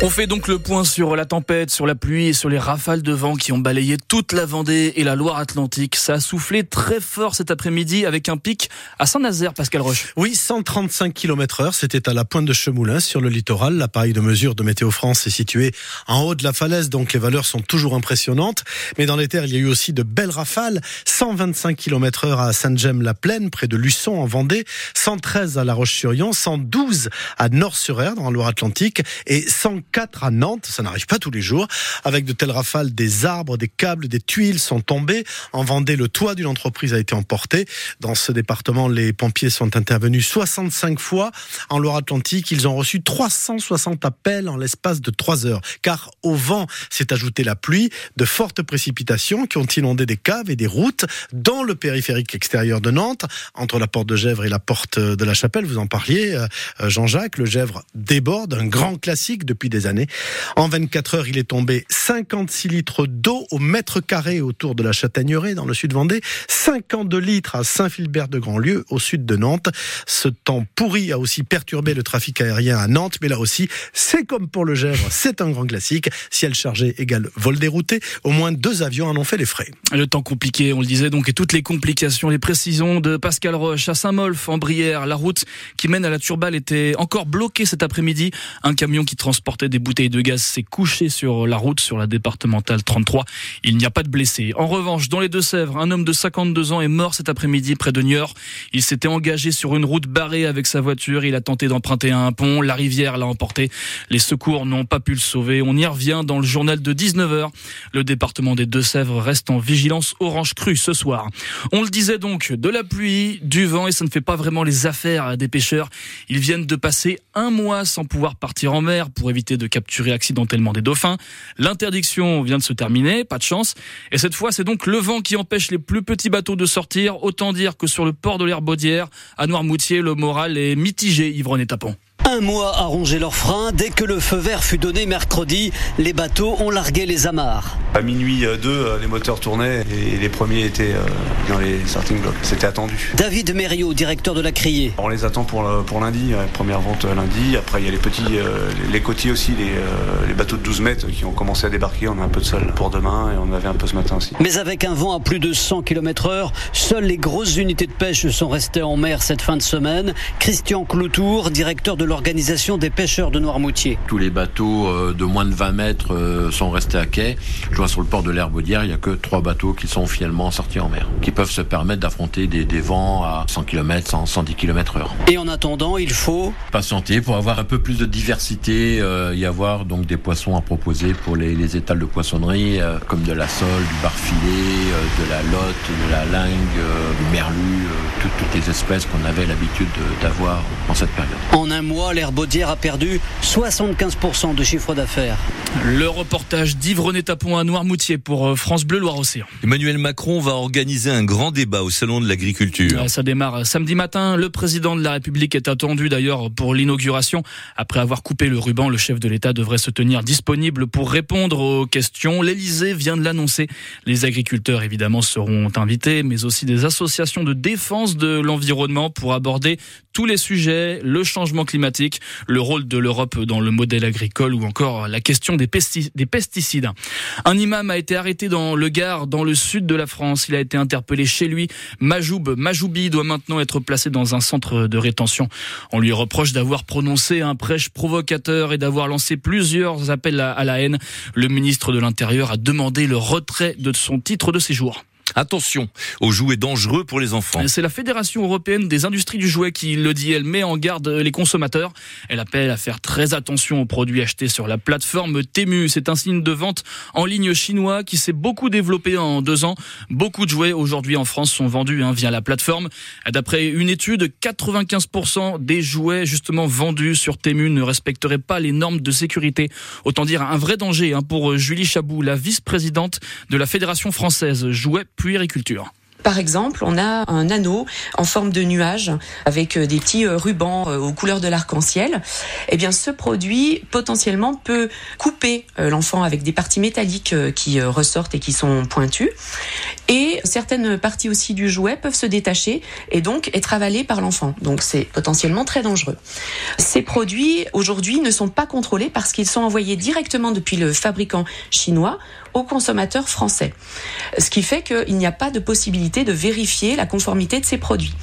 On fait donc le point sur la tempête, sur la pluie et sur les rafales de vent qui ont balayé toute la Vendée et la Loire-Atlantique. Ça a soufflé très fort cet après-midi avec un pic à Saint-Nazaire, Pascal Roche. Oui, 135 km heure. C'était à la pointe de Chemoulin, sur le littoral. L'appareil de mesure de Météo France est situé en haut de la falaise, donc les valeurs sont toujours impressionnantes. Mais dans les terres, il y a eu aussi de belles rafales. 125 km heure à Saint-Gemme-la-Plaine, près de Luçon, en Vendée. 113 à La Roche-sur-Yon. 112 à Nord-sur-Erdre, la Loire-Atlantique. Et 100 4 à Nantes, ça n'arrive pas tous les jours. Avec de telles rafales, des arbres, des câbles, des tuiles sont tombés. En Vendée, le toit d'une entreprise a été emporté. Dans ce département, les pompiers sont intervenus 65 fois. En Loire-Atlantique, ils ont reçu 360 appels en l'espace de 3 heures. Car au vent s'est ajouté la pluie, de fortes précipitations qui ont inondé des caves et des routes dans le périphérique extérieur de Nantes, entre la porte de Gèvres et la porte de la Chapelle. Vous en parliez, euh, Jean-Jacques. Le Gèvres déborde, un grand classique depuis des années. En 24 heures, il est tombé 56 litres d'eau au mètre carré autour de la Châtaigneraie, dans le sud Vendée, 52 litres à Saint-Philbert de Grandlieu, au sud de Nantes. Ce temps pourri a aussi perturbé le trafic aérien à Nantes, mais là aussi, c'est comme pour le Gèvres, c'est un grand classique. Ciel chargé égale vol dérouté. Au moins deux avions en ont fait les frais. Le temps compliqué, on le disait donc, et toutes les complications, les précisions de Pascal Roche à Saint-Molf, en Brière. La route qui mène à la Turballe était encore bloquée cet après-midi. Un camion qui transportait des bouteilles de gaz s'est couché sur la route sur la départementale 33. Il n'y a pas de blessés. En revanche, dans les Deux-Sèvres, un homme de 52 ans est mort cet après-midi près de Niort. Il s'était engagé sur une route barrée avec sa voiture. Il a tenté d'emprunter un pont. La rivière l'a emporté. Les secours n'ont pas pu le sauver. On y revient dans le journal de 19h. Le département des Deux-Sèvres reste en vigilance orange crue ce soir. On le disait donc, de la pluie, du vent et ça ne fait pas vraiment les affaires des pêcheurs. Ils viennent de passer un mois sans pouvoir partir en mer pour éviter de capturer accidentellement des dauphins. L'interdiction vient de se terminer, pas de chance. Et cette fois, c'est donc le vent qui empêche les plus petits bateaux de sortir. Autant dire que sur le port de l'Herbaudière, à Noirmoutier, le moral est mitigé, Yvonne Tapon. Un mois à ronger leurs freins. Dès que le feu vert fut donné mercredi, les bateaux ont largué les amarres. À minuit 2, euh, les moteurs tournaient et les premiers étaient euh, dans les starting blocks. C'était attendu. David Mériot, directeur de la Criée. On les attend pour, pour lundi, première vente lundi. Après, il y a les petits, euh, les côtiers aussi, les, bateaux de 12 mètres qui ont commencé à débarquer. On a un peu de sol pour demain et on avait un peu ce matin aussi. Mais avec un vent à plus de 100 km heure, seules les grosses unités de pêche sont restées en mer cette fin de semaine. Christian Cloutour, directeur de l'organisation des pêcheurs de Noirmoutier. Tous les bateaux euh, de moins de 20 mètres euh, sont restés à quai. Je vois sur le port de l'Herbaudière, il n'y a que trois bateaux qui sont finalement sortis en mer, qui peuvent se permettre d'affronter des, vents à 100 km, 100, 110 km heure. Et en attendant, il faut patienter pour avoir un peu plus de diversité, euh, y avoir donc des poissons à proposer pour les, étals de poissonnerie, comme de la sole, du bar filet, de la lotte, de la lingue, du merlu, toutes, toutes les espèces qu'on avait l'habitude d'avoir en cette période. En un mois, l'Herbaudière a perdu 75% de chiffre d'affaires. Le reportage d'Yves René Tapon à Noirmoutier pour euh, France Bleu Loire-Océan. Emmanuel Macron va organiser un grand débat au Salon de l'Agriculture. Ça démarre samedi matin. Le président de la République est attendu d'ailleurs pour l'inauguration. Après avoir coupé le ruban, le chef de l'État devrait se tenir disponible pour répondre aux questions. L'Élysée vient de l'annoncer. Les agriculteurs évidemment seront invités, mais aussi des associations de défense de l'environnement pour aborder tous les sujets, le changement climatique, le rôle de l'Europe dans le modèle agricole ou encore la question des, pesticides. Un imam a été arrêté dans le Gard, dans le sud de la France. Il a été interpellé chez lui. Majoub Majoubi doit maintenant être placé dans un centre de rétention. On lui reproche d'avoir prononcé un prêche provocateur et d'avoir lancé plusieurs appels à la haine. Le ministre de l'Intérieur a demandé le retrait de son titre de séjour. Attention aux jouets dangereux pour les enfants. C'est la Fédération européenne des industries du jouet qui le dit. Elle met en garde les consommateurs. Elle appelle à faire très attention aux produits achetés sur la plateforme Temu. C'est un signe de vente en ligne chinois qui s'est beaucoup développé en deux ans. Beaucoup de jouets aujourd'hui en France sont vendus hein, via la plateforme. D'après une étude, 95% des jouets justement vendus sur Temu ne respecteraient pas les normes de sécurité. Autant dire un vrai danger hein, pour Julie Chabou, la vice-présidente de la Fédération française jouets Par exemple, on a un anneau en forme de nuage avec euh, des petits euh, rubans euh, aux couleurs de l'arc-en-ciel. Eh bien, ce produit potentiellement peut couper l'enfant avec des parties métalliques qui ressortent et qui sont pointues. et certaines parties aussi du jouet peuvent se détacher et donc être avalées par l'enfant. Donc c'est potentiellement très dangereux. Ces produits aujourd'hui ne sont pas contrôlés parce qu'ils sont envoyés directement depuis le fabricant chinois aux consommateurs français. Ce qui fait qu'il n'y a pas de possibilité de vérifier la conformité de ces produits.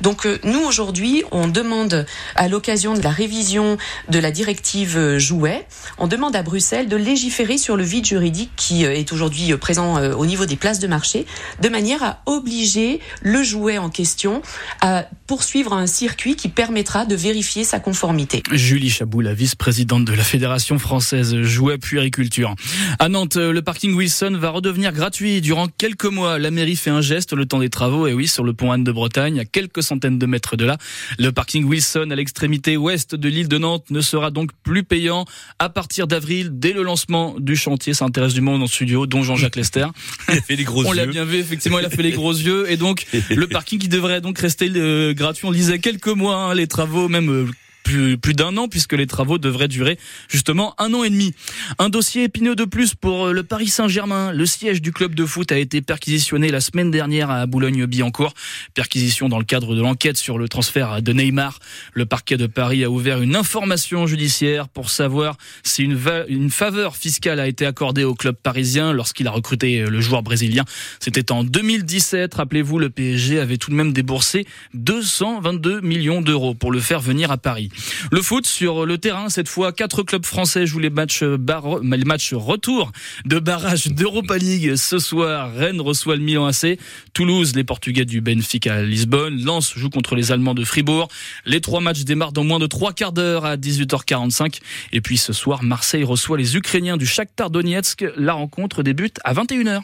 Donc euh, nous aujourd'hui, on demande à l'occasion de la révision de la directive euh, jouet, on demande à Bruxelles de légiférer sur le vide juridique qui euh, est aujourd'hui présent au niveau des places de marché, de manière à obliger le jouet en question à poursuivre un circuit qui permettra de vérifier sa conformité. Julie Chabou, la vice-présidente de la Fédération française Jouet Puériculture. À Nantes, le parking Wilson va redevenir gratuit durant quelques mois. La mairie fait un geste le temps des travaux, et oui, sur le pont Anne de Bretagne, à quelques centaines de mètres de là. Le parking Wilson, à l'extrémité ouest de l'île de Nantes, ne sera donc plus payant à partir d'avril, dès le lancement du chantier. Ça intéresse du monde en studio, dont Jean-Jacques Lester. Il a fait les gros On yeux. l'a bien vu, effectivement, il a fait les gros yeux. Et donc, le parking qui devrait donc rester euh, gratuit, on disait quelques mois, hein, les travaux, même euh, plus, d'un an puisque les travaux devraient durer justement un an et demi. Un dossier épineux de plus pour euh, le Paris Saint-Germain. Le siège du club de foot a été perquisitionné la semaine dernière à Boulogne-Billancourt. Perquisition dans le cadre de l'enquête sur le transfert de Neymar. Le parquet de Paris a ouvert une information judiciaire pour savoir si une, une faveur fiscale a été accordée au club parisien lorsqu'il a recruté le joueur brésilien. C'était en 2017. Rappelez-vous, le PSG avait tout de même déboursé 222 millions d'euros pour le faire venir à Paris. Le foot sur le terrain, cette fois, quatre clubs français jouent les matchs, bar... matchs retour de barrage d'Europa League. Ce soir, Rennes reçoit le Milan AC, Toulouse, les Portugais du Benfica à Lisbonne, Lens joue contre les Allemands de Fribourg. Les trois matchs démarrent dans moins de trois quarts d'heure à 18h45. Et puis ce soir, Marseille reçoit les Ukrainiens du Shakhtar Donetsk. La rencontre débute à 21h.